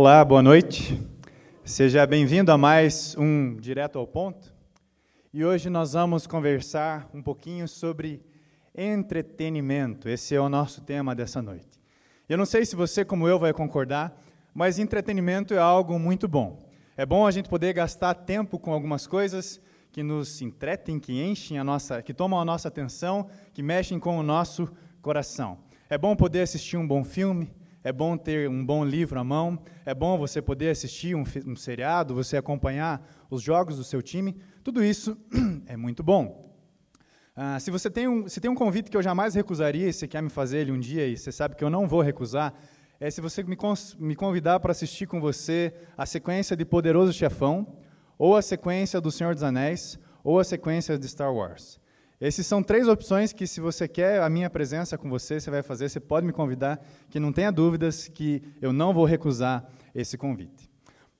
Olá, boa noite. Seja bem-vindo a mais um Direto ao Ponto. E hoje nós vamos conversar um pouquinho sobre entretenimento. Esse é o nosso tema dessa noite. Eu não sei se você, como eu, vai concordar, mas entretenimento é algo muito bom. É bom a gente poder gastar tempo com algumas coisas que nos entretem, que enchem a nossa, que tomam a nossa atenção, que mexem com o nosso coração. É bom poder assistir um bom filme, é bom ter um bom livro à mão, é bom você poder assistir um, um seriado, você acompanhar os jogos do seu time, tudo isso é muito bom. Ah, se você tem um, se tem um convite que eu jamais recusaria, e você quer me fazer ele um dia e você sabe que eu não vou recusar, é se você me, me convidar para assistir com você a sequência de Poderoso Chefão, ou a sequência do Senhor dos Anéis, ou a sequência de Star Wars. Essas são três opções que, se você quer a minha presença com você, você vai fazer. Você pode me convidar, que não tenha dúvidas que eu não vou recusar esse convite.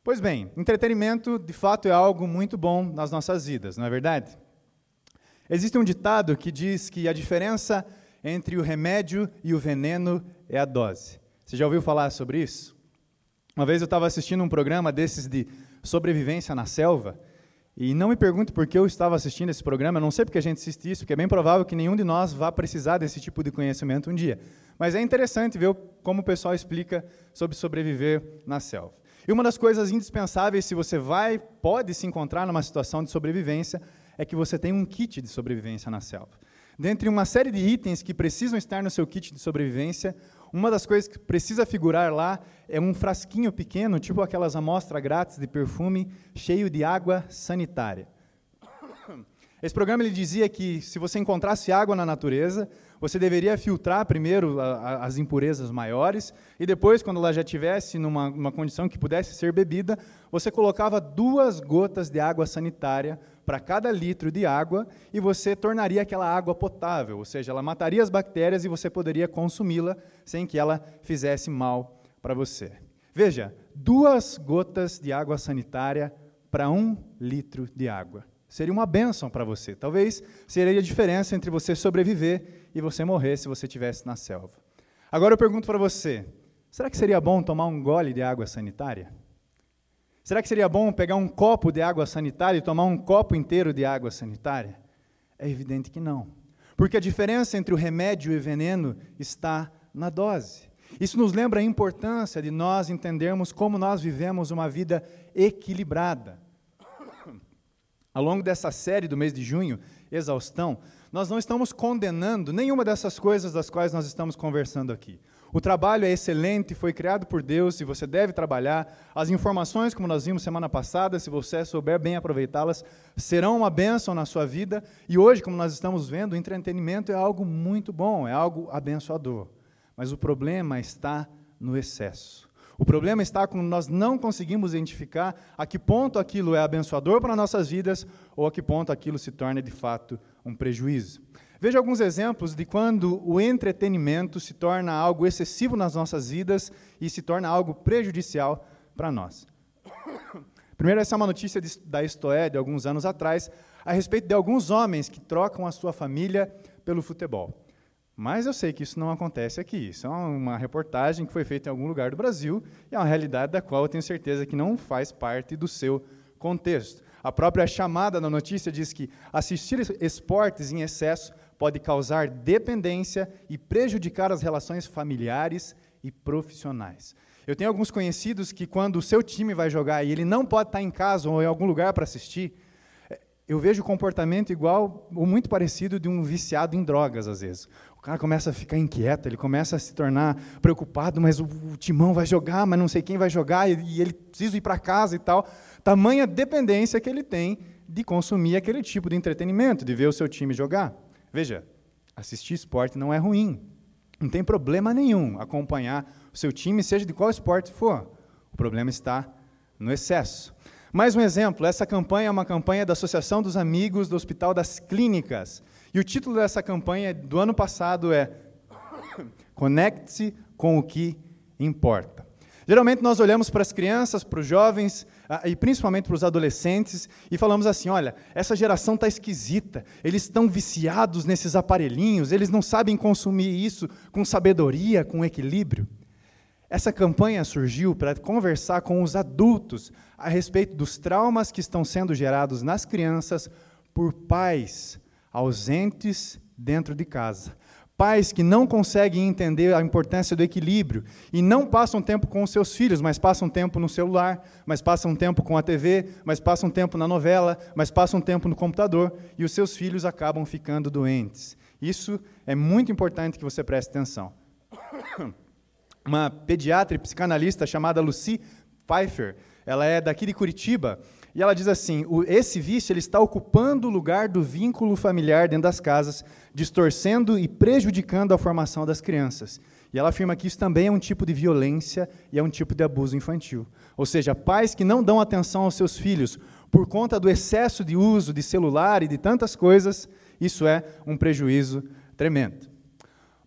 Pois bem, entretenimento de fato é algo muito bom nas nossas vidas, não é verdade? Existe um ditado que diz que a diferença entre o remédio e o veneno é a dose. Você já ouviu falar sobre isso? Uma vez eu estava assistindo um programa desses de sobrevivência na selva e não me pergunte por que eu estava assistindo esse programa, eu não sei porque a gente assiste isso, porque é bem provável que nenhum de nós vá precisar desse tipo de conhecimento um dia. Mas é interessante ver como o pessoal explica sobre sobreviver na selva. E uma das coisas indispensáveis, se você vai, pode se encontrar numa situação de sobrevivência, é que você tem um kit de sobrevivência na selva. Dentre uma série de itens que precisam estar no seu kit de sobrevivência, uma das coisas que precisa figurar lá é um frasquinho pequeno, tipo aquelas amostras grátis de perfume, cheio de água sanitária. Esse programa ele dizia que se você encontrasse água na natureza, você deveria filtrar primeiro a, a, as impurezas maiores e depois, quando ela já estivesse numa, condição que pudesse ser bebida, você colocava duas gotas de água sanitária para cada litro de água e você tornaria aquela água potável, ou seja, ela mataria as bactérias e você poderia consumi-la sem que ela fizesse mal para você. Veja, duas gotas de água sanitária para um litro de água. Seria uma bênção para você. Talvez seria a diferença entre você sobreviver e você morrer se você estivesse na selva. Agora eu pergunto para você: será que seria bom tomar um gole de água sanitária? Será que seria bom pegar um copo de água sanitária e tomar um copo inteiro de água sanitária? É evidente que não. Porque a diferença entre o remédio e o veneno está na dose. Isso nos lembra a importância de nós entendermos como nós vivemos uma vida equilibrada. Ao longo dessa série do mês de junho, Exaustão, nós não estamos condenando nenhuma dessas coisas das quais nós estamos conversando aqui. O trabalho é excelente, foi criado por Deus e você deve trabalhar. As informações, como nós vimos semana passada, se você souber bem aproveitá-las, serão uma bênção na sua vida. E hoje, como nós estamos vendo, o entretenimento é algo muito bom, é algo abençoador. Mas o problema está no excesso. O problema está quando nós não conseguimos identificar a que ponto aquilo é abençoador para nossas vidas ou a que ponto aquilo se torna de fato um prejuízo. Veja alguns exemplos de quando o entretenimento se torna algo excessivo nas nossas vidas e se torna algo prejudicial para nós. Primeiro, essa é uma notícia de, da Estoé, de alguns anos atrás, a respeito de alguns homens que trocam a sua família pelo futebol. Mas eu sei que isso não acontece aqui. Isso é uma reportagem que foi feita em algum lugar do Brasil e é uma realidade da qual eu tenho certeza que não faz parte do seu contexto. A própria chamada na notícia diz que assistir esportes em excesso pode causar dependência e prejudicar as relações familiares e profissionais. Eu tenho alguns conhecidos que, quando o seu time vai jogar e ele não pode estar em casa ou em algum lugar para assistir, é, eu vejo o comportamento igual ou muito parecido de um viciado em drogas, às vezes. O cara começa a ficar inquieto, ele começa a se tornar preocupado, mas o, o timão vai jogar, mas não sei quem vai jogar, e, e ele precisa ir para casa e tal. Tamanha dependência que ele tem de consumir aquele tipo de entretenimento, de ver o seu time jogar. Veja, assistir esporte não é ruim. Não tem problema nenhum acompanhar o seu time, seja de qual esporte for. O problema está no excesso. Mais um exemplo: essa campanha é uma campanha da Associação dos Amigos do Hospital das Clínicas. E o título dessa campanha do ano passado é Conecte-se com o que importa. Geralmente nós olhamos para as crianças, para os jovens e principalmente para os adolescentes e falamos assim: olha, essa geração está esquisita, eles estão viciados nesses aparelhinhos, eles não sabem consumir isso com sabedoria, com equilíbrio. Essa campanha surgiu para conversar com os adultos a respeito dos traumas que estão sendo gerados nas crianças por pais ausentes dentro de casa. Pais que não conseguem entender a importância do equilíbrio e não passam tempo com os seus filhos, mas passam tempo no celular, mas passam tempo com a TV, mas passam tempo na novela, mas passam tempo no computador e os seus filhos acabam ficando doentes. Isso é muito importante que você preste atenção. Uma pediatra e psicanalista chamada Lucy Pfeiffer, ela é daqui de Curitiba, e ela diz assim: esse vício ele está ocupando o lugar do vínculo familiar dentro das casas, distorcendo e prejudicando a formação das crianças. E ela afirma que isso também é um tipo de violência e é um tipo de abuso infantil. Ou seja, pais que não dão atenção aos seus filhos por conta do excesso de uso de celular e de tantas coisas, isso é um prejuízo tremendo.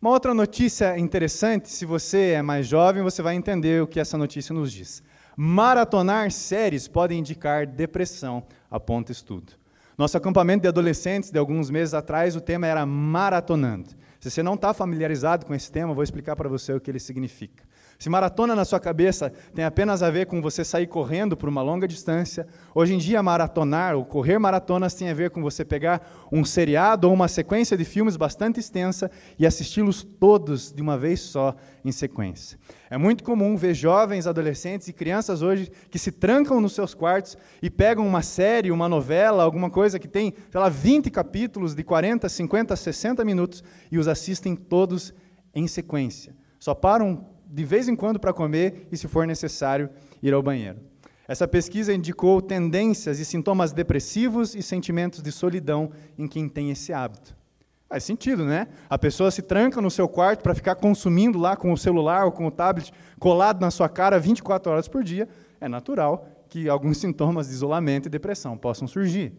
Uma outra notícia interessante, se você é mais jovem, você vai entender o que essa notícia nos diz. Maratonar séries pode indicar depressão, aponta estudo. Nosso acampamento de adolescentes de alguns meses atrás, o tema era maratonando. Se você não está familiarizado com esse tema, vou explicar para você o que ele significa. Se maratona na sua cabeça tem apenas a ver com você sair correndo por uma longa distância, hoje em dia maratonar ou correr maratonas tem a ver com você pegar um seriado ou uma sequência de filmes bastante extensa e assisti-los todos de uma vez só em sequência. É muito comum ver jovens, adolescentes e crianças hoje que se trancam nos seus quartos e pegam uma série, uma novela, alguma coisa que tem, sei lá, 20 capítulos de 40, 50, 60 minutos e os assistem todos em sequência. Só param de vez em quando para comer e, se for necessário, ir ao banheiro. Essa pesquisa indicou tendências e sintomas depressivos e sentimentos de solidão em quem tem esse hábito. Faz sentido, né? A pessoa se tranca no seu quarto para ficar consumindo lá com o celular ou com o tablet colado na sua cara 24 horas por dia. É natural que alguns sintomas de isolamento e depressão possam surgir.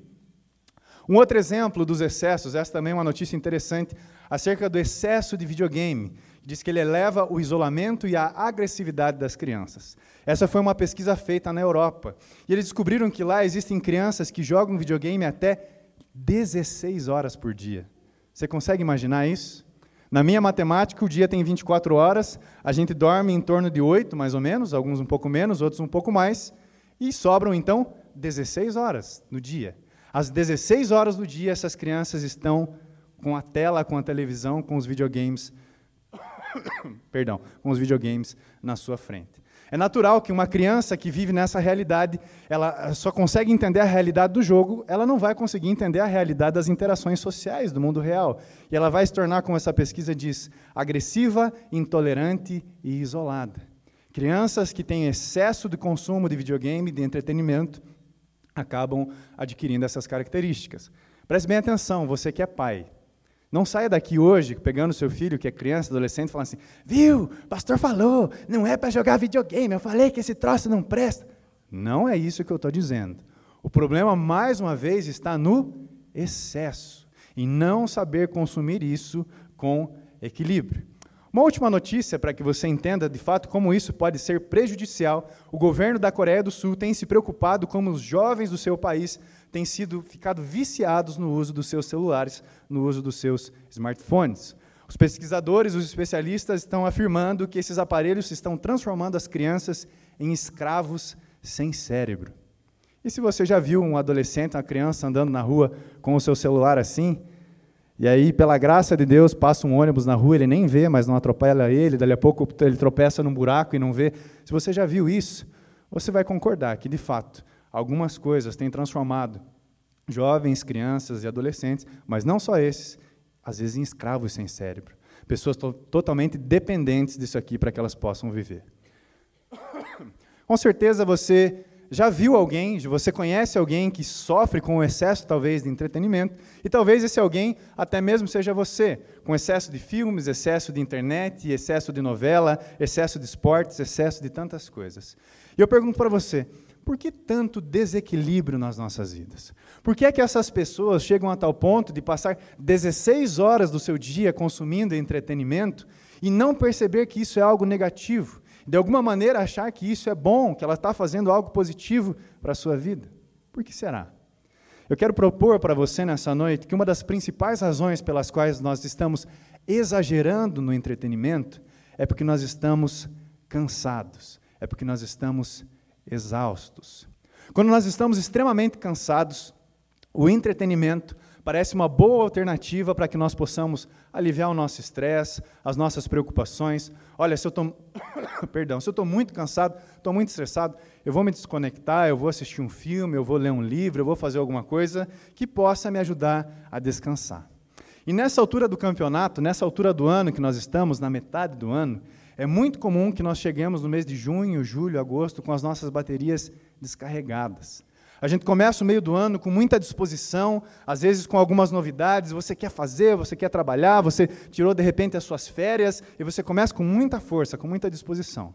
Um outro exemplo dos excessos, essa também é uma notícia interessante, acerca do excesso de videogame diz que ele eleva o isolamento e a agressividade das crianças. Essa foi uma pesquisa feita na Europa. E eles descobriram que lá existem crianças que jogam videogame até 16 horas por dia. Você consegue imaginar isso? Na minha matemática, o dia tem 24 horas, a gente dorme em torno de 8, mais ou menos, alguns um pouco menos, outros um pouco mais, e sobram então 16 horas no dia. Às 16 horas do dia, essas crianças estão com a tela, com a televisão, com os videogames perdão, com os videogames na sua frente. É natural que uma criança que vive nessa realidade, ela só consegue entender a realidade do jogo, ela não vai conseguir entender a realidade das interações sociais do mundo real. E ela vai se tornar, como essa pesquisa diz, agressiva, intolerante e isolada. Crianças que têm excesso de consumo de videogame, de entretenimento, acabam adquirindo essas características. Preste bem atenção, você que é pai, não saia daqui hoje pegando seu filho, que é criança, adolescente, falando assim: viu, pastor falou, não é para jogar videogame, eu falei que esse troço não presta. Não é isso que eu estou dizendo. O problema, mais uma vez, está no excesso, em não saber consumir isso com equilíbrio. Uma última notícia para que você entenda de fato como isso pode ser prejudicial: o governo da Coreia do Sul tem se preocupado como os jovens do seu país têm sido ficado viciados no uso dos seus celulares, no uso dos seus smartphones. Os pesquisadores, os especialistas estão afirmando que esses aparelhos estão transformando as crianças em escravos sem cérebro. E se você já viu um adolescente, uma criança andando na rua com o seu celular assim, e aí, pela graça de Deus, passa um ônibus na rua, ele nem vê, mas não atropela ele, dali a pouco ele tropeça num buraco e não vê. Se você já viu isso, você vai concordar que, de fato, algumas coisas têm transformado jovens, crianças e adolescentes, mas não só esses, às vezes em escravos sem cérebro. Pessoas to totalmente dependentes disso aqui para que elas possam viver. Com certeza você já viu alguém, você conhece alguém que sofre com o excesso, talvez, de entretenimento, e talvez esse alguém até mesmo seja você, com excesso de filmes, excesso de internet, excesso de novela, excesso de esportes, excesso de tantas coisas. E eu pergunto para você, por que tanto desequilíbrio nas nossas vidas? Por que é que essas pessoas chegam a tal ponto de passar 16 horas do seu dia consumindo entretenimento e não perceber que isso é algo negativo? De alguma maneira achar que isso é bom, que ela está fazendo algo positivo para a sua vida. Por que será? Eu quero propor para você nessa noite que uma das principais razões pelas quais nós estamos exagerando no entretenimento é porque nós estamos cansados, é porque nós estamos exaustos. Quando nós estamos extremamente cansados, o entretenimento parece uma boa alternativa para que nós possamos aliviar o nosso estresse, as nossas preocupações. Olha, se eu estou, perdão, se eu estou muito cansado, estou muito estressado, eu vou me desconectar, eu vou assistir um filme, eu vou ler um livro, eu vou fazer alguma coisa que possa me ajudar a descansar. E nessa altura do campeonato, nessa altura do ano que nós estamos, na metade do ano, é muito comum que nós cheguemos no mês de junho, julho, agosto com as nossas baterias descarregadas. A gente começa o meio do ano com muita disposição, às vezes com algumas novidades, você quer fazer, você quer trabalhar, você tirou de repente as suas férias e você começa com muita força, com muita disposição.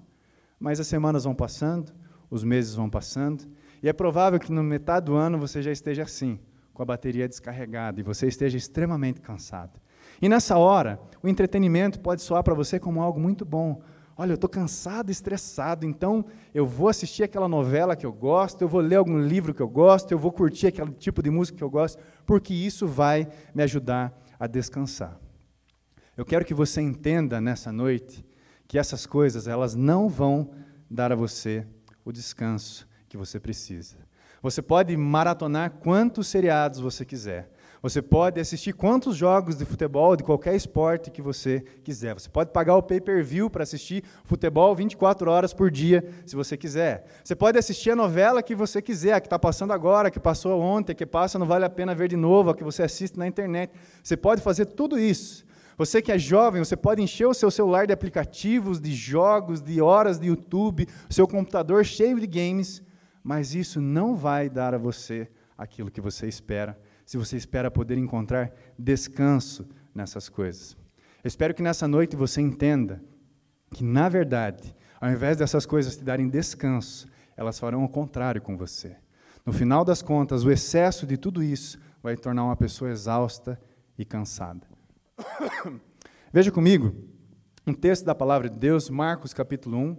Mas as semanas vão passando, os meses vão passando, e é provável que no metade do ano você já esteja assim, com a bateria descarregada e você esteja extremamente cansado. E nessa hora, o entretenimento pode soar para você como algo muito bom, Olha, eu estou cansado, estressado, então eu vou assistir aquela novela que eu gosto, eu vou ler algum livro que eu gosto, eu vou curtir aquele tipo de música que eu gosto, porque isso vai me ajudar a descansar. Eu quero que você entenda nessa noite que essas coisas, elas não vão dar a você o descanso que você precisa. Você pode maratonar quantos seriados você quiser. Você pode assistir quantos jogos de futebol, de qualquer esporte que você quiser. Você pode pagar o pay-per-view para assistir futebol 24 horas por dia, se você quiser. Você pode assistir a novela que você quiser, a que está passando agora, a que passou ontem, a que passa, não vale a pena ver de novo, a que você assiste na internet. Você pode fazer tudo isso. Você que é jovem, você pode encher o seu celular de aplicativos, de jogos, de horas de YouTube, o seu computador cheio de games, mas isso não vai dar a você aquilo que você espera se você espera poder encontrar descanso nessas coisas. Eu espero que nessa noite você entenda que, na verdade, ao invés dessas coisas te darem descanso, elas farão o contrário com você. No final das contas, o excesso de tudo isso vai tornar uma pessoa exausta e cansada. Veja comigo um texto da palavra de Deus, Marcos capítulo 1.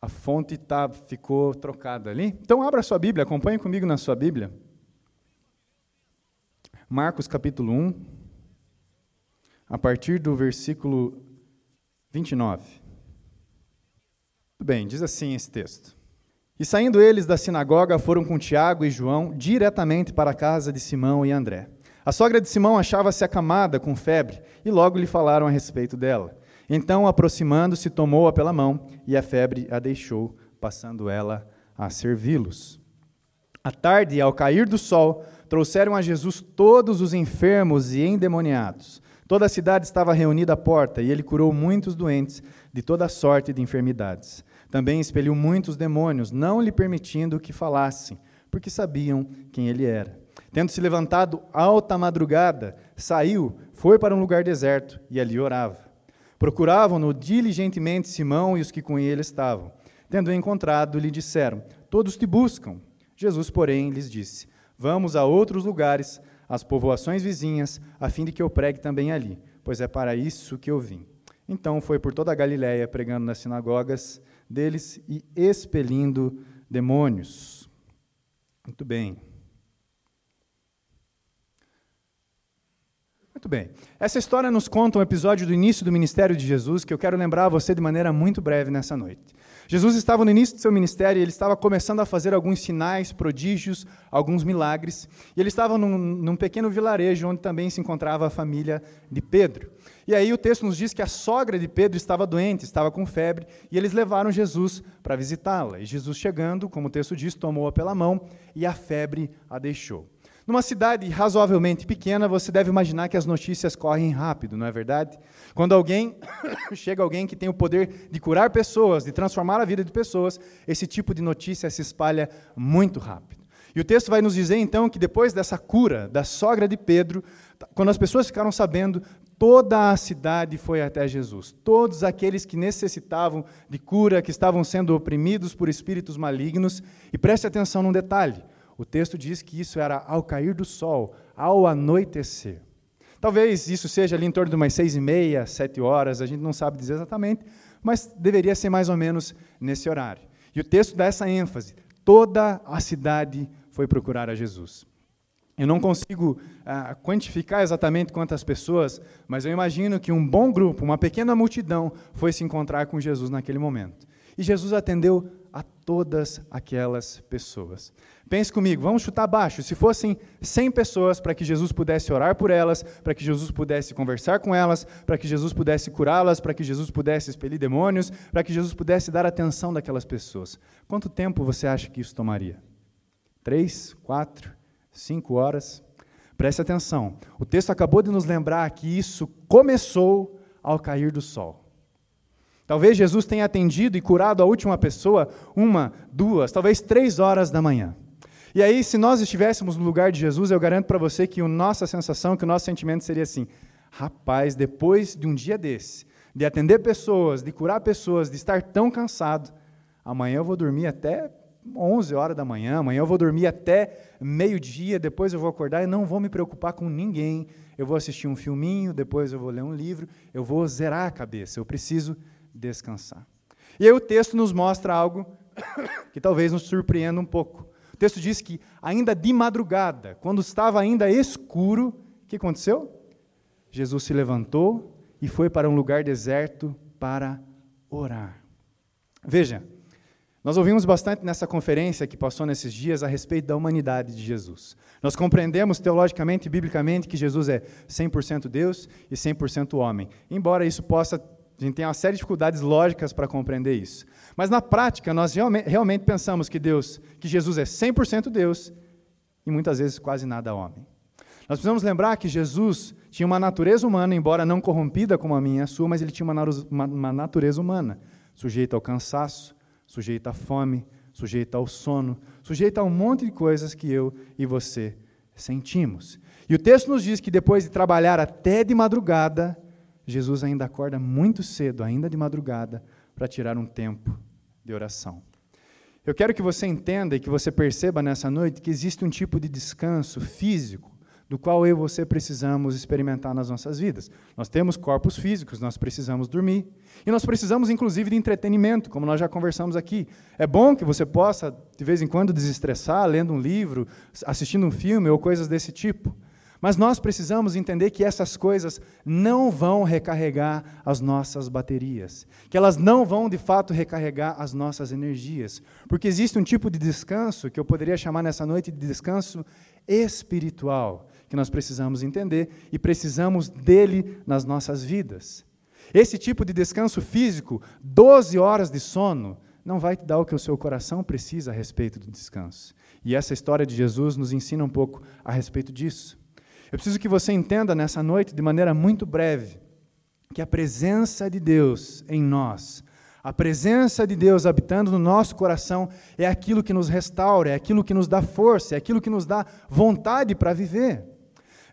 A fonte tá, ficou trocada ali. Então, abra sua Bíblia, acompanhe comigo na sua Bíblia. Marcos capítulo 1, a partir do versículo 29. Tudo bem, diz assim esse texto. E saindo eles da sinagoga, foram com Tiago e João diretamente para a casa de Simão e André. A sogra de Simão achava-se acamada com febre, e logo lhe falaram a respeito dela. Então, aproximando-se, tomou-a pela mão, e a febre a deixou, passando ela a servi-los. À tarde, ao cair do sol, trouxeram a Jesus todos os enfermos e endemoniados. Toda a cidade estava reunida à porta, e ele curou muitos doentes de toda sorte de enfermidades. Também expeliu muitos demônios, não lhe permitindo que falassem, porque sabiam quem ele era. Tendo se levantado alta madrugada, saiu, foi para um lugar deserto e ali orava. Procuravam-no diligentemente Simão e os que com ele estavam. Tendo encontrado, lhe disseram: Todos te buscam. Jesus, porém, lhes disse: Vamos a outros lugares, às povoações vizinhas, a fim de que eu pregue também ali, pois é para isso que eu vim. Então foi por toda a Galiléia, pregando nas sinagogas deles e expelindo demônios. Muito bem. Muito bem. Essa história nos conta um episódio do início do ministério de Jesus que eu quero lembrar a você de maneira muito breve nessa noite. Jesus estava no início do seu ministério e ele estava começando a fazer alguns sinais, prodígios, alguns milagres. E ele estava num, num, pequeno vilarejo onde também se encontrava a família de Pedro. E aí o texto nos diz que a sogra de Pedro estava doente, estava com febre, e eles levaram Jesus para visitá-la. E Jesus, chegando, como o texto diz, tomou-a pela mão e a febre a deixou. Numa cidade razoavelmente pequena, você deve imaginar que as notícias correm rápido, não é verdade? Quando alguém chega alguém que tem o poder de curar pessoas, de transformar a vida de pessoas, esse tipo de notícia se espalha muito rápido. E o texto vai nos dizer então que depois dessa cura da sogra de Pedro, quando as pessoas ficaram sabendo, toda a cidade foi até Jesus. Todos aqueles que necessitavam de cura, que estavam sendo oprimidos por espíritos malignos, e preste atenção num detalhe. O texto diz que isso era ao cair do sol, ao anoitecer. Talvez isso seja ali em torno de umas seis e meia, sete horas, a gente não sabe dizer exatamente, mas deveria ser mais ou menos nesse horário. E o texto dá essa ênfase: toda a cidade foi procurar a Jesus. Eu não consigo ah, quantificar exatamente quantas pessoas, mas eu imagino que um bom grupo, uma pequena multidão, foi se encontrar com Jesus naquele momento. E Jesus atendeu a todas aquelas pessoas. Pense comigo, vamos chutar baixo. Se fossem 100 pessoas para que Jesus pudesse orar por elas, para que Jesus pudesse conversar com elas, para que Jesus pudesse curá-las, para que Jesus pudesse expelir demônios, para que Jesus pudesse dar atenção daquelas pessoas, quanto tempo você acha que isso tomaria? Três? Quatro? Cinco horas? Preste atenção. O texto acabou de nos lembrar que isso começou ao cair do sol. Talvez Jesus tenha atendido e curado a última pessoa uma, duas, talvez três horas da manhã. E aí, se nós estivéssemos no lugar de Jesus, eu garanto para você que a nossa sensação, que o nosso sentimento seria assim: rapaz, depois de um dia desse, de atender pessoas, de curar pessoas, de estar tão cansado, amanhã eu vou dormir até 11 horas da manhã, amanhã eu vou dormir até meio-dia, depois eu vou acordar e não vou me preocupar com ninguém. Eu vou assistir um filminho, depois eu vou ler um livro, eu vou zerar a cabeça. Eu preciso descansar. E aí o texto nos mostra algo que talvez nos surpreenda um pouco. O texto diz que ainda de madrugada, quando estava ainda escuro, o que aconteceu? Jesus se levantou e foi para um lugar deserto para orar. Veja, nós ouvimos bastante nessa conferência que passou nesses dias a respeito da humanidade de Jesus. Nós compreendemos teologicamente e biblicamente que Jesus é 100% Deus e 100% homem. Embora isso possa a gente tem uma série de dificuldades lógicas para compreender isso. Mas na prática, nós realmente pensamos que Deus, que Jesus é 100% Deus e muitas vezes quase nada homem. Nós precisamos lembrar que Jesus tinha uma natureza humana, embora não corrompida como a minha e a sua, mas ele tinha uma natureza humana, sujeita ao cansaço, sujeita à fome, sujeita ao sono, sujeita a um monte de coisas que eu e você sentimos. E o texto nos diz que depois de trabalhar até de madrugada, Jesus ainda acorda muito cedo, ainda de madrugada, para tirar um tempo de oração. Eu quero que você entenda e que você perceba nessa noite que existe um tipo de descanso físico do qual eu e você precisamos experimentar nas nossas vidas. Nós temos corpos físicos, nós precisamos dormir. E nós precisamos, inclusive, de entretenimento, como nós já conversamos aqui. É bom que você possa, de vez em quando, desestressar lendo um livro, assistindo um filme ou coisas desse tipo. Mas nós precisamos entender que essas coisas não vão recarregar as nossas baterias, que elas não vão de fato recarregar as nossas energias, porque existe um tipo de descanso que eu poderia chamar nessa noite de descanso espiritual, que nós precisamos entender e precisamos dele nas nossas vidas. Esse tipo de descanso físico, 12 horas de sono, não vai te dar o que o seu coração precisa a respeito do descanso. E essa história de Jesus nos ensina um pouco a respeito disso. Eu preciso que você entenda nessa noite, de maneira muito breve, que a presença de Deus em nós, a presença de Deus habitando no nosso coração, é aquilo que nos restaura, é aquilo que nos dá força, é aquilo que nos dá vontade para viver.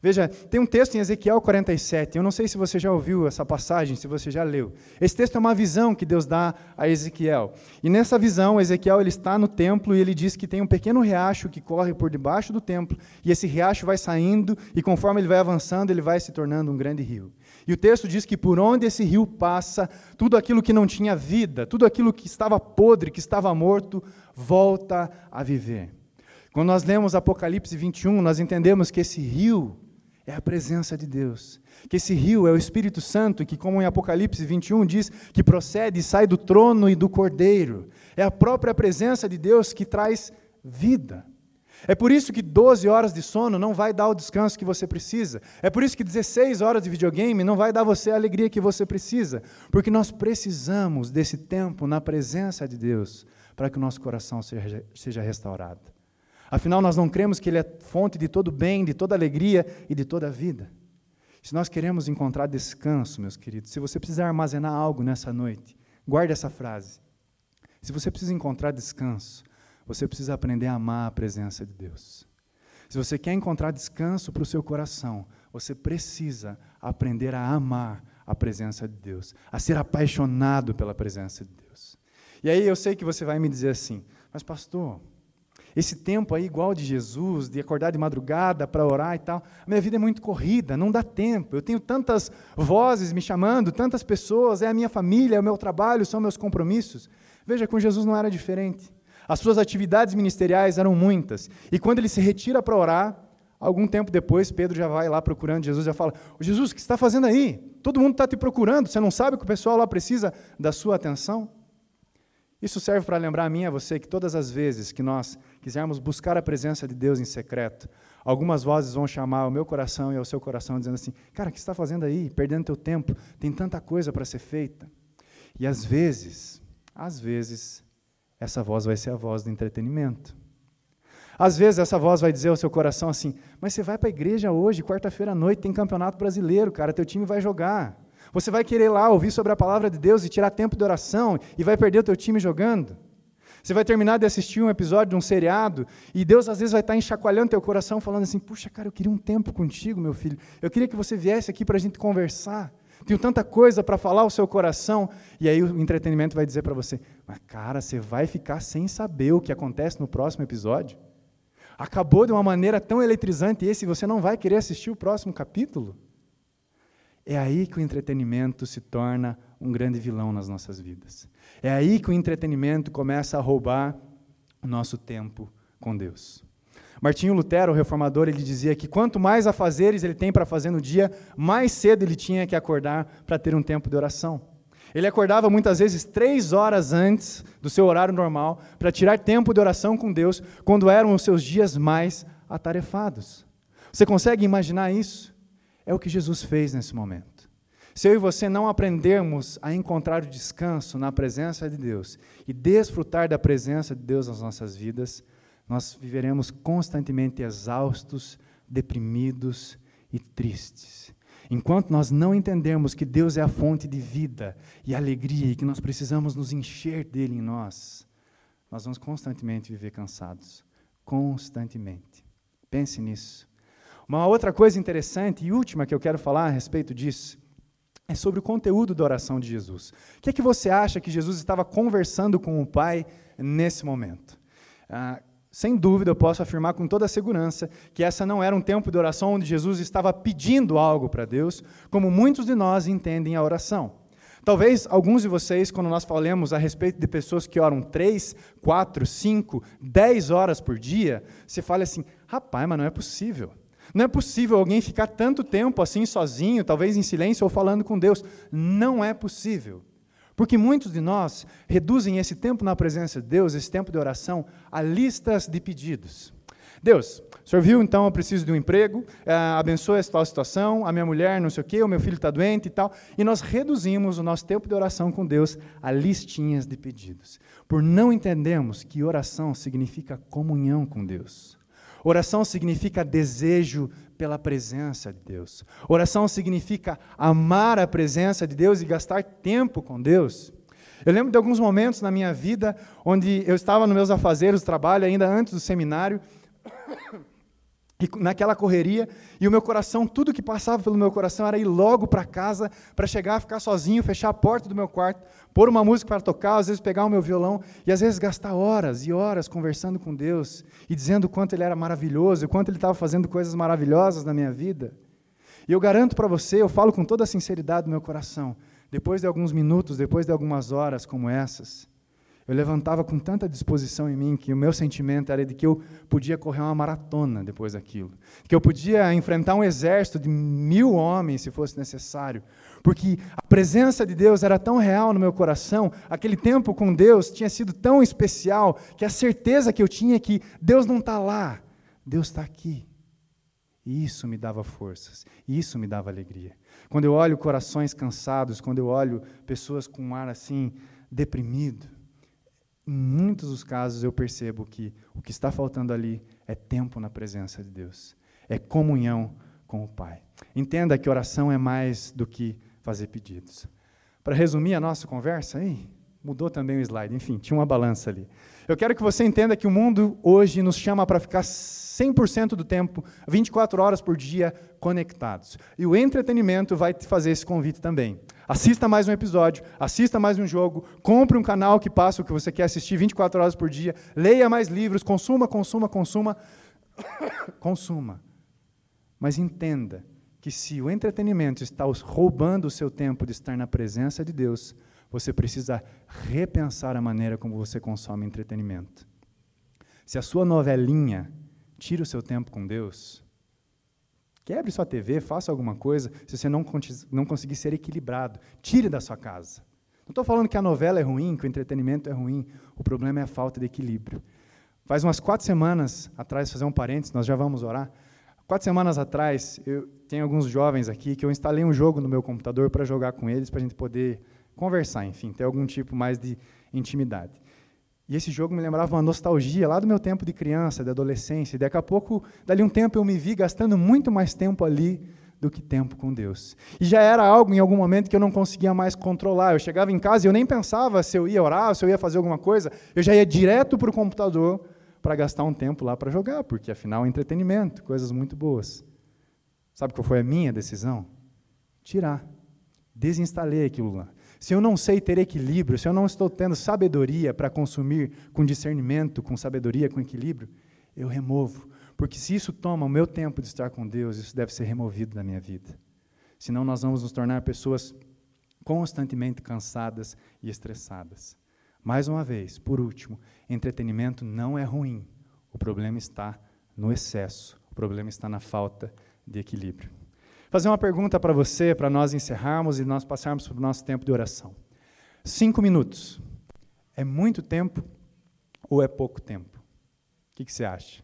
Veja, tem um texto em Ezequiel 47. Eu não sei se você já ouviu essa passagem, se você já leu. Esse texto é uma visão que Deus dá a Ezequiel. E nessa visão, Ezequiel ele está no templo e ele diz que tem um pequeno riacho que corre por debaixo do templo, e esse riacho vai saindo e conforme ele vai avançando, ele vai se tornando um grande rio. E o texto diz que por onde esse rio passa, tudo aquilo que não tinha vida, tudo aquilo que estava podre, que estava morto, volta a viver. Quando nós lemos Apocalipse 21, nós entendemos que esse rio é a presença de Deus. Que esse rio é o Espírito Santo, que, como em Apocalipse 21 diz, que procede e sai do trono e do cordeiro. É a própria presença de Deus que traz vida. É por isso que 12 horas de sono não vai dar o descanso que você precisa. É por isso que 16 horas de videogame não vai dar você a alegria que você precisa. Porque nós precisamos desse tempo na presença de Deus para que o nosso coração seja, seja restaurado. Afinal, nós não cremos que Ele é fonte de todo bem, de toda alegria e de toda vida. Se nós queremos encontrar descanso, meus queridos, se você precisar armazenar algo nessa noite, guarde essa frase. Se você precisa encontrar descanso, você precisa aprender a amar a presença de Deus. Se você quer encontrar descanso para o seu coração, você precisa aprender a amar a presença de Deus, a ser apaixonado pela presença de Deus. E aí eu sei que você vai me dizer assim, mas pastor, esse tempo aí igual de Jesus, de acordar de madrugada para orar e tal, minha vida é muito corrida, não dá tempo. Eu tenho tantas vozes me chamando, tantas pessoas, é a minha família, é o meu trabalho, são meus compromissos. Veja, com Jesus não era diferente. As suas atividades ministeriais eram muitas. E quando ele se retira para orar, Algum tempo depois, Pedro já vai lá procurando Jesus, já fala: Jesus, o que você está fazendo aí? Todo mundo está te procurando, você não sabe que o pessoal lá precisa da sua atenção? Isso serve para lembrar a mim e a você que todas as vezes que nós quisermos buscar a presença de Deus em secreto, algumas vozes vão chamar ao meu coração e ao seu coração, dizendo assim: Cara, o que você está fazendo aí? Perdendo teu tempo, tem tanta coisa para ser feita. E às vezes, às vezes, essa voz vai ser a voz do entretenimento. Às vezes essa voz vai dizer ao seu coração assim: Mas você vai para a igreja hoje, quarta-feira à noite, tem campeonato brasileiro, cara, teu time vai jogar. Você vai querer lá ouvir sobre a palavra de Deus e tirar tempo de oração e vai perder o teu time jogando. Você vai terminar de assistir um episódio de um seriado e Deus às vezes vai estar enxacoalhando teu coração, falando assim: Puxa, cara, eu queria um tempo contigo, meu filho. Eu queria que você viesse aqui para a gente conversar. Tenho tanta coisa para falar ao seu coração. E aí o entretenimento vai dizer para você: Mas, cara, você vai ficar sem saber o que acontece no próximo episódio? acabou de uma maneira tão eletrizante esse, você não vai querer assistir o próximo capítulo? É aí que o entretenimento se torna um grande vilão nas nossas vidas. É aí que o entretenimento começa a roubar o nosso tempo com Deus. Martinho Lutero, o reformador, ele dizia que quanto mais afazeres ele tem para fazer no dia, mais cedo ele tinha que acordar para ter um tempo de oração. Ele acordava muitas vezes três horas antes do seu horário normal para tirar tempo de oração com Deus quando eram os seus dias mais atarefados. Você consegue imaginar isso? É o que Jesus fez nesse momento. Se eu e você não aprendermos a encontrar o descanso na presença de Deus e desfrutar da presença de Deus nas nossas vidas, nós viveremos constantemente exaustos, deprimidos e tristes. Enquanto nós não entendermos que Deus é a fonte de vida e alegria e que nós precisamos nos encher dele em nós, nós vamos constantemente viver cansados. Constantemente. Pense nisso. Uma outra coisa interessante e última que eu quero falar a respeito disso é sobre o conteúdo da oração de Jesus. O que é que você acha que Jesus estava conversando com o Pai nesse momento? Ah, sem dúvida, eu posso afirmar com toda a segurança que essa não era um tempo de oração onde Jesus estava pedindo algo para Deus, como muitos de nós entendem a oração. Talvez alguns de vocês, quando nós falemos a respeito de pessoas que oram três, quatro, cinco, dez horas por dia, você fale assim: rapaz, mas não é possível. Não é possível alguém ficar tanto tempo assim sozinho, talvez em silêncio ou falando com Deus. Não é possível. Porque muitos de nós reduzem esse tempo na presença de Deus, esse tempo de oração, a listas de pedidos. Deus, o senhor viu, então eu preciso de um emprego, é, abençoe essa tal situação, a minha mulher não sei o quê, o meu filho está doente e tal. E nós reduzimos o nosso tempo de oração com Deus a listinhas de pedidos. Por não entendermos que oração significa comunhão com Deus. Oração significa desejo pela presença de Deus. Oração significa amar a presença de Deus e gastar tempo com Deus. Eu lembro de alguns momentos na minha vida onde eu estava nos meus afazeres, trabalho, ainda antes do seminário, e naquela correria, e o meu coração, tudo que passava pelo meu coração era ir logo para casa, para chegar, ficar sozinho, fechar a porta do meu quarto, pôr uma música para tocar, às vezes pegar o meu violão, e às vezes gastar horas e horas conversando com Deus, e dizendo o quanto Ele era maravilhoso, o quanto Ele estava fazendo coisas maravilhosas na minha vida. E eu garanto para você, eu falo com toda a sinceridade do meu coração, depois de alguns minutos, depois de algumas horas como essas, eu levantava com tanta disposição em mim que o meu sentimento era de que eu podia correr uma maratona depois daquilo, que eu podia enfrentar um exército de mil homens se fosse necessário, porque a presença de Deus era tão real no meu coração, aquele tempo com Deus tinha sido tão especial que a certeza que eu tinha é que Deus não está lá, Deus está aqui. E isso me dava forças, e isso me dava alegria. Quando eu olho corações cansados, quando eu olho pessoas com um ar assim deprimido, em muitos dos casos eu percebo que o que está faltando ali é tempo na presença de Deus, é comunhão com o Pai. Entenda que oração é mais do que fazer pedidos. Para resumir a nossa conversa, aí, mudou também o slide, enfim, tinha uma balança ali. Eu quero que você entenda que o mundo hoje nos chama para ficar 100% do tempo, 24 horas por dia, conectados. E o entretenimento vai te fazer esse convite também. Assista mais um episódio, assista mais um jogo, compre um canal que passa o que você quer assistir 24 horas por dia, leia mais livros, consuma, consuma, consuma, consuma. Mas entenda que se o entretenimento está roubando o seu tempo de estar na presença de Deus, você precisa repensar a maneira como você consome entretenimento. Se a sua novelinha tira o seu tempo com Deus, Quebre sua TV, faça alguma coisa, se você não, não conseguir ser equilibrado. Tire da sua casa. Não estou falando que a novela é ruim, que o entretenimento é ruim. O problema é a falta de equilíbrio. Faz umas quatro semanas atrás, fazer um parênteses, nós já vamos orar. Quatro semanas atrás, eu tenho alguns jovens aqui que eu instalei um jogo no meu computador para jogar com eles, para a gente poder conversar, enfim, ter algum tipo mais de intimidade. E esse jogo me lembrava uma nostalgia lá do meu tempo de criança, de adolescência. E daqui a pouco, dali um tempo, eu me vi gastando muito mais tempo ali do que tempo com Deus. E já era algo em algum momento que eu não conseguia mais controlar. Eu chegava em casa e eu nem pensava se eu ia orar, se eu ia fazer alguma coisa. Eu já ia direto para o computador para gastar um tempo lá para jogar, porque afinal é entretenimento, coisas muito boas. Sabe qual foi a minha decisão? Tirar. Desinstalei aquilo lá. Se eu não sei ter equilíbrio, se eu não estou tendo sabedoria para consumir com discernimento, com sabedoria, com equilíbrio, eu removo. Porque se isso toma o meu tempo de estar com Deus, isso deve ser removido da minha vida. Senão nós vamos nos tornar pessoas constantemente cansadas e estressadas. Mais uma vez, por último, entretenimento não é ruim. O problema está no excesso. O problema está na falta de equilíbrio fazer uma pergunta para você, para nós encerrarmos e nós passarmos para o nosso tempo de oração. Cinco minutos. É muito tempo ou é pouco tempo? O que, que você acha?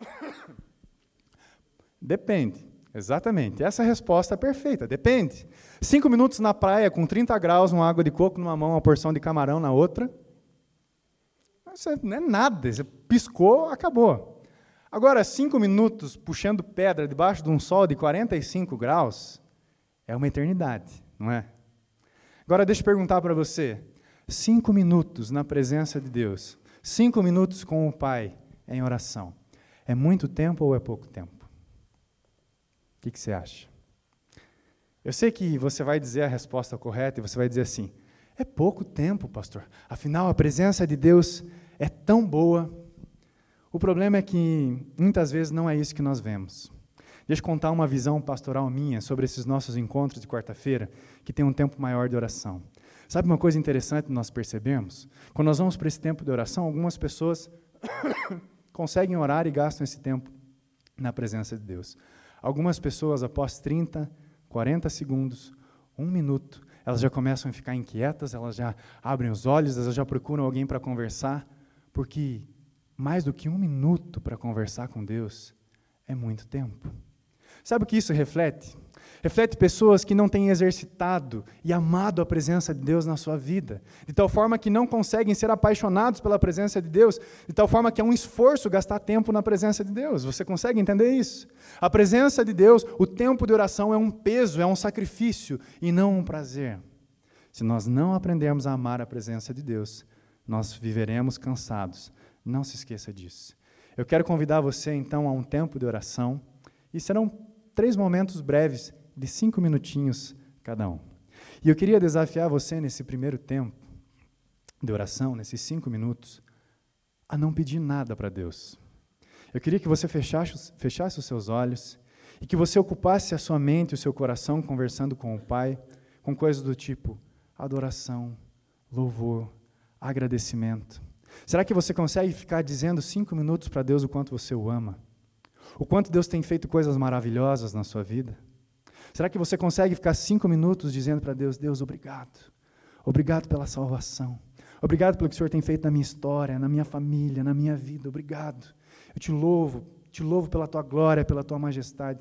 Depende. Exatamente. Essa resposta é perfeita. Depende. Cinco minutos na praia com 30 graus, uma água de coco numa mão, uma porção de camarão na outra. Isso não é nada. Você piscou, acabou. Agora, cinco minutos puxando pedra debaixo de um sol de 45 graus é uma eternidade, não é? Agora, deixa eu perguntar para você: cinco minutos na presença de Deus, cinco minutos com o Pai em oração, é muito tempo ou é pouco tempo? O que, que você acha? Eu sei que você vai dizer a resposta correta e você vai dizer assim: é pouco tempo, pastor. Afinal, a presença de Deus é tão boa o problema é que muitas vezes não é isso que nós vemos. Deixa eu contar uma visão pastoral minha sobre esses nossos encontros de quarta-feira, que tem um tempo maior de oração. Sabe uma coisa interessante nós percebemos? Quando nós vamos para esse tempo de oração, algumas pessoas conseguem orar e gastam esse tempo na presença de Deus. Algumas pessoas, após 30, 40 segundos, um minuto, elas já começam a ficar inquietas, elas já abrem os olhos, elas já procuram alguém para conversar, porque mais do que um minuto para conversar com Deus é muito tempo. Sabe o que isso reflete? Reflete pessoas que não têm exercitado e amado a presença de Deus na sua vida, de tal forma que não conseguem ser apaixonados pela presença de Deus, de tal forma que é um esforço gastar tempo na presença de Deus. Você consegue entender isso? A presença de Deus, o tempo de oração é um peso, é um sacrifício e não um prazer. Se nós não aprendermos a amar a presença de Deus, nós viveremos cansados, não se esqueça disso. Eu quero convidar você, então, a um tempo de oração. E serão três momentos breves, de cinco minutinhos cada um. E eu queria desafiar você, nesse primeiro tempo de oração, nesses cinco minutos, a não pedir nada para Deus. Eu queria que você fechasse, fechasse os seus olhos e que você ocupasse a sua mente e o seu coração conversando com o Pai, com coisas do tipo adoração, louvor, agradecimento. Será que você consegue ficar dizendo cinco minutos para Deus o quanto você o ama? O quanto Deus tem feito coisas maravilhosas na sua vida? Será que você consegue ficar cinco minutos dizendo para Deus: Deus, obrigado. Obrigado pela salvação. Obrigado pelo que o Senhor tem feito na minha história, na minha família, na minha vida. Obrigado. Eu te louvo, te louvo pela tua glória, pela tua majestade.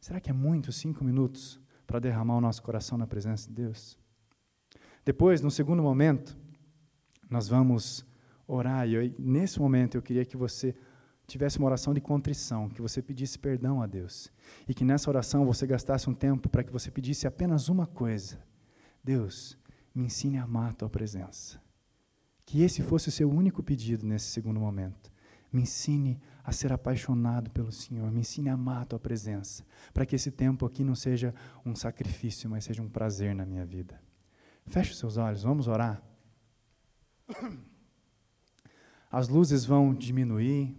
Será que é muito cinco minutos para derramar o nosso coração na presença de Deus? Depois, no segundo momento, nós vamos orar. E eu, nesse momento eu queria que você tivesse uma oração de contrição, que você pedisse perdão a Deus. E que nessa oração você gastasse um tempo para que você pedisse apenas uma coisa: Deus, me ensine a amar a tua presença. Que esse fosse o seu único pedido nesse segundo momento. Me ensine a ser apaixonado pelo Senhor, me ensine a amar a tua presença, para que esse tempo aqui não seja um sacrifício, mas seja um prazer na minha vida. Feche os seus olhos, vamos orar. as luzes vão diminuir,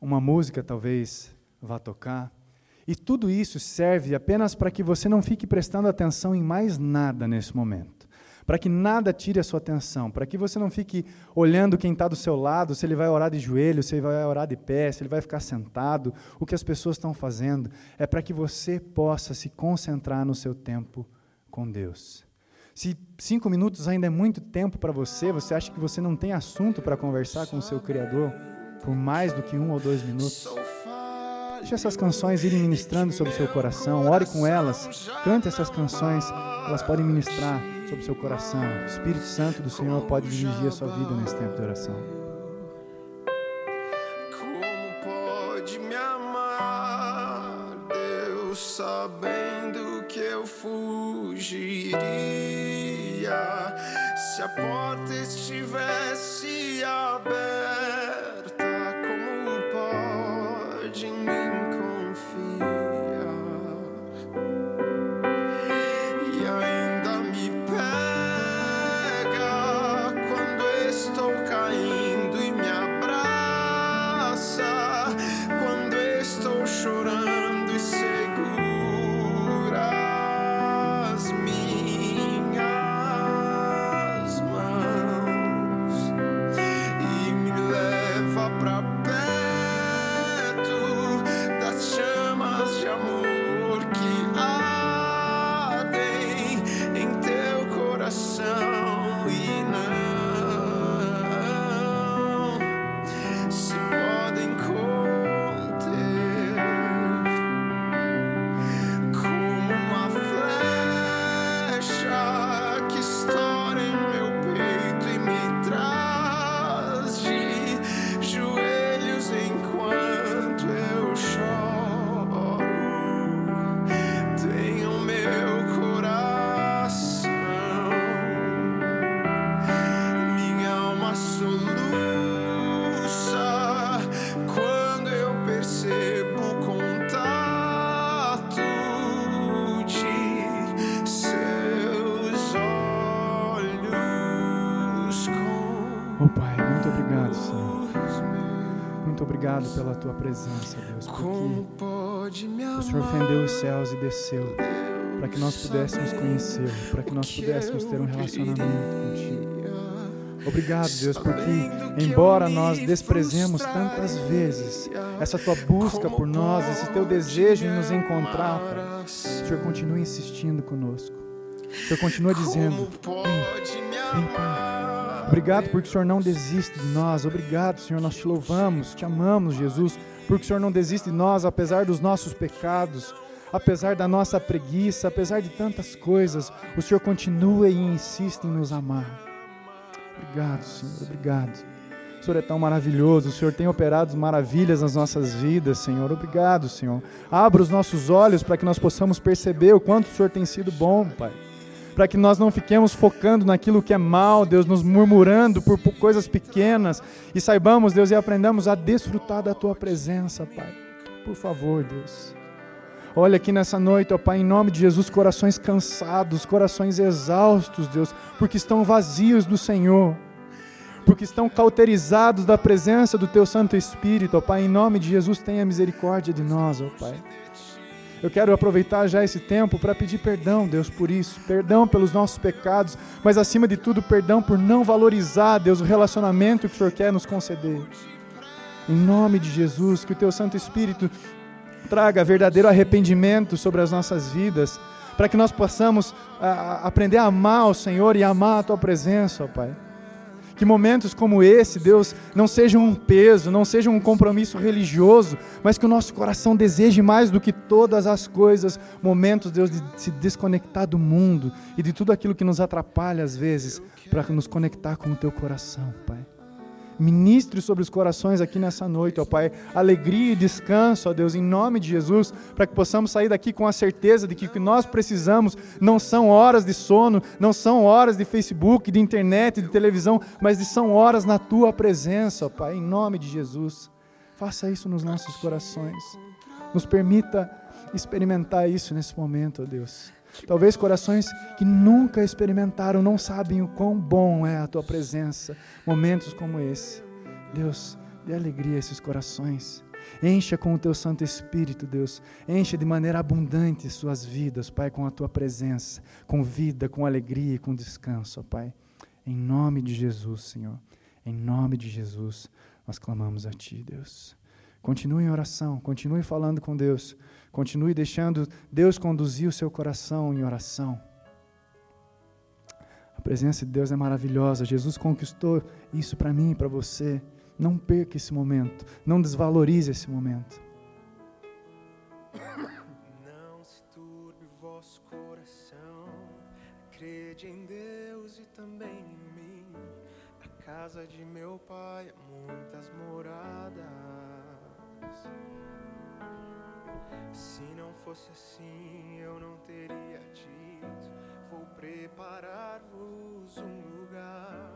uma música talvez vá tocar, e tudo isso serve apenas para que você não fique prestando atenção em mais nada nesse momento, para que nada tire a sua atenção, para que você não fique olhando quem está do seu lado, se ele vai orar de joelho, se ele vai orar de pé, se ele vai ficar sentado, o que as pessoas estão fazendo. É para que você possa se concentrar no seu tempo com Deus. Se cinco minutos ainda é muito tempo para você, você acha que você não tem assunto para conversar com o seu Criador por mais do que um ou dois minutos? Deixe essas canções irem ministrando sobre o seu coração, ore com elas, cante essas canções, elas podem ministrar sobre o seu coração. O Espírito Santo do Senhor pode dirigir a sua vida nesse tempo de oração. Como pode me amar, Deus, sabendo que eu fugiria se a porta estivesse aberta? move. Pela tua presença, Deus, porque pode me amar? o Senhor fendeu os céus e desceu para que nós pudéssemos conhecê-lo, para que nós pudéssemos ter um relacionamento contigo. Obrigado, Deus, porque embora nós desprezemos tantas vezes essa tua busca por nós, esse teu desejo em nos encontrar, Pai, o Senhor continua insistindo conosco. O Senhor continua dizendo: Como pode me amar? Obrigado porque o Senhor não desiste de nós. Obrigado, Senhor, nós te louvamos, te amamos, Jesus, porque o Senhor não desiste de nós, apesar dos nossos pecados, apesar da nossa preguiça, apesar de tantas coisas. O Senhor continua e insiste em nos amar. Obrigado, Senhor, obrigado. O Senhor é tão maravilhoso, o Senhor tem operado maravilhas nas nossas vidas, Senhor. Obrigado, Senhor. Abra os nossos olhos para que nós possamos perceber o quanto o Senhor tem sido bom, Pai para que nós não fiquemos focando naquilo que é mal, Deus, nos murmurando por, por coisas pequenas e saibamos, Deus, e aprendamos a desfrutar da tua presença, Pai. Por favor, Deus. Olha aqui nessa noite, ó Pai, em nome de Jesus, corações cansados, corações exaustos, Deus, porque estão vazios do Senhor, porque estão cauterizados da presença do Teu Santo Espírito, ó Pai, em nome de Jesus, tenha misericórdia de nós, ó Pai. Eu quero aproveitar já esse tempo para pedir perdão, Deus, por isso. Perdão pelos nossos pecados, mas acima de tudo, perdão por não valorizar, Deus, o relacionamento que o Senhor quer nos conceder. Em nome de Jesus, que o Teu Santo Espírito traga verdadeiro arrependimento sobre as nossas vidas, para que nós possamos a, a, aprender a amar o Senhor e amar a Tua presença, ó Pai. Que momentos como esse, Deus, não sejam um peso, não sejam um compromisso religioso, mas que o nosso coração deseje mais do que todas as coisas, momentos, Deus, de se desconectar do mundo e de tudo aquilo que nos atrapalha às vezes, para nos conectar com o Teu coração, Pai. Ministre sobre os corações aqui nessa noite, ó Pai, alegria e descanso, ó Deus, em nome de Jesus, para que possamos sair daqui com a certeza de que o que nós precisamos não são horas de sono, não são horas de Facebook, de internet, de televisão, mas são horas na Tua presença, ó Pai, em nome de Jesus. Faça isso nos nossos corações. Nos permita experimentar isso nesse momento, ó Deus. Talvez corações que nunca experimentaram, não sabem o quão bom é a tua presença. Momentos como esse. Deus, dê alegria a esses corações. Encha com o teu Santo Espírito, Deus. Encha de maneira abundante suas vidas, Pai, com a tua presença, com vida, com alegria e com descanso, Pai. Em nome de Jesus, Senhor. Em nome de Jesus, nós clamamos a Ti, Deus. Continue em oração, continue falando com Deus, continue deixando Deus conduzir o seu coração em oração. A presença de Deus é maravilhosa. Jesus conquistou isso para mim e para você. Não perca esse momento. Não desvalorize esse momento. Não se turbe o vosso coração. Crede em Deus e também em mim. Na casa de meu pai muitas moradas. Se não fosse assim, eu não teria dito. Vou preparar-vos um lugar.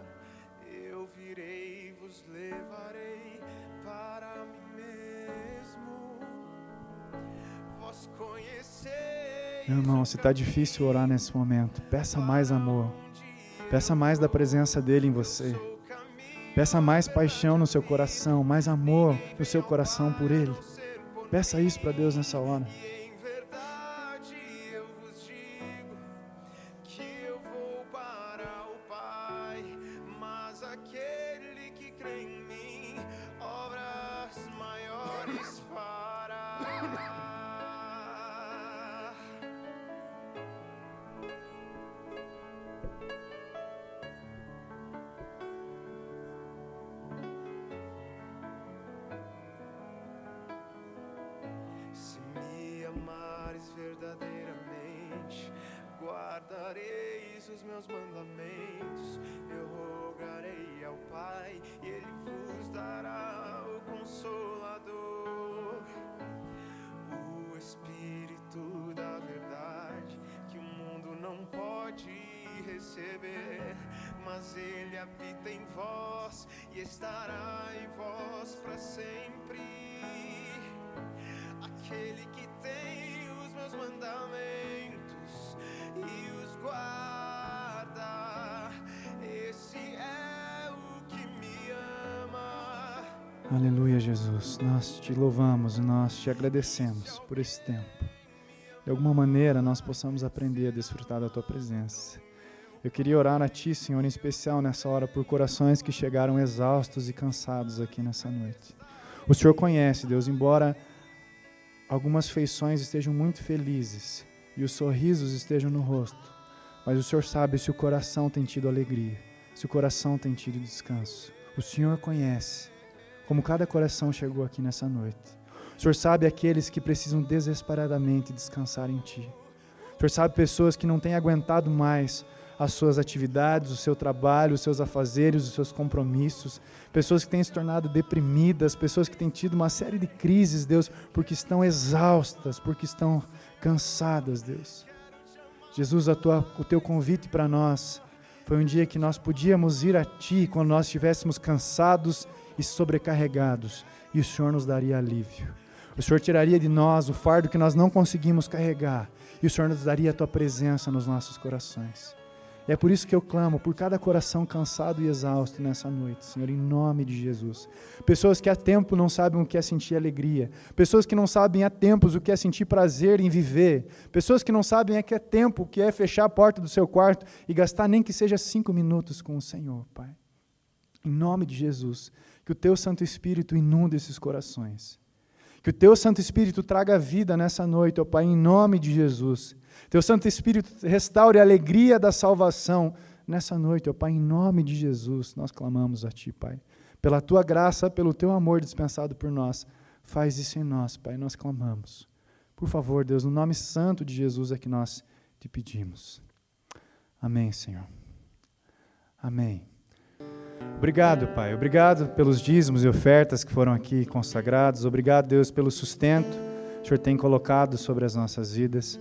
Eu virei, vos levarei para mim mesmo. Vós conheceis. Meu irmão, se está difícil orar nesse momento, peça mais amor. Peça mais da presença dele em você. Peça mais paixão no seu coração, mais amor no seu coração por ele. Peça isso para Deus nessa hora. Guardareis os meus mandamentos. Eu rogarei ao Pai e Ele vos dará o Consolador, o Espírito da Verdade, que o mundo não pode receber, mas Ele habita em vós e estará em vós para sempre. Aquele que tem os meus mandamentos Aleluia, Jesus. Nós te louvamos e nós te agradecemos por esse tempo. De alguma maneira nós possamos aprender a desfrutar da tua presença. Eu queria orar a ti, Senhor, em especial nessa hora por corações que chegaram exaustos e cansados aqui nessa noite. O Senhor conhece, Deus, embora algumas feições estejam muito felizes e os sorrisos estejam no rosto, mas o Senhor sabe se o coração tem tido alegria, se o coração tem tido descanso. O Senhor conhece como cada coração chegou aqui nessa noite. O Senhor sabe aqueles que precisam desesperadamente descansar em Ti. O Senhor sabe pessoas que não têm aguentado mais as suas atividades, o seu trabalho, os seus afazeres, os seus compromissos, pessoas que têm se tornado deprimidas, pessoas que têm tido uma série de crises, Deus, porque estão exaustas, porque estão cansadas, Deus. Jesus, tua, o teu convite para nós foi um dia que nós podíamos ir a Ti quando nós estivéssemos cansados e sobrecarregados, e o Senhor nos daria alívio. O Senhor tiraria de nós o fardo que nós não conseguimos carregar, e o Senhor nos daria a Tua presença nos nossos corações. E é por isso que eu clamo por cada coração cansado e exausto nessa noite, Senhor, em nome de Jesus. Pessoas que há tempo não sabem o que é sentir alegria, pessoas que não sabem há tempos o que é sentir prazer em viver, pessoas que não sabem há que é tempo o que é fechar a porta do seu quarto e gastar nem que seja cinco minutos com o Senhor, Pai. Em nome de Jesus, que o Teu Santo Espírito inunde esses corações. Que o Teu Santo Espírito traga vida nessa noite, ó Pai, em nome de Jesus. Teu Santo Espírito restaure a alegria da salvação nessa noite, ó Pai, em nome de Jesus. Nós clamamos a Ti, Pai. Pela Tua graça, pelo Teu amor dispensado por nós, faz isso em nós, Pai. Nós clamamos. Por favor, Deus, no nome santo de Jesus é que nós te pedimos. Amém, Senhor. Amém. Obrigado, Pai. Obrigado pelos dízimos e ofertas que foram aqui consagrados. Obrigado, Deus, pelo sustento que o Senhor tem colocado sobre as nossas vidas.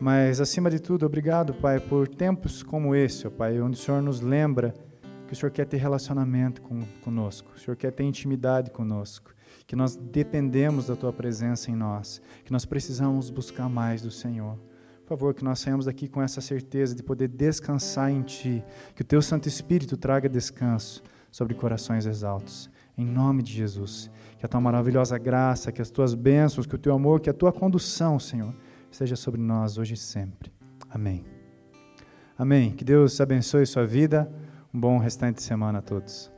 Mas, acima de tudo, obrigado, Pai, por tempos como esse, ó Pai, onde o Senhor nos lembra que o Senhor quer ter relacionamento com, conosco, o Senhor quer ter intimidade conosco, que nós dependemos da Tua presença em nós, que nós precisamos buscar mais do Senhor. Por favor, que nós saímos daqui com essa certeza de poder descansar em Ti, que o Teu Santo Espírito traga descanso sobre corações exaltos. Em nome de Jesus. Que a tua maravilhosa graça, que as tuas bênçãos, que o teu amor, que a tua condução, Senhor, seja sobre nós hoje e sempre. Amém. Amém. Que Deus abençoe sua vida. Um bom restante de semana a todos.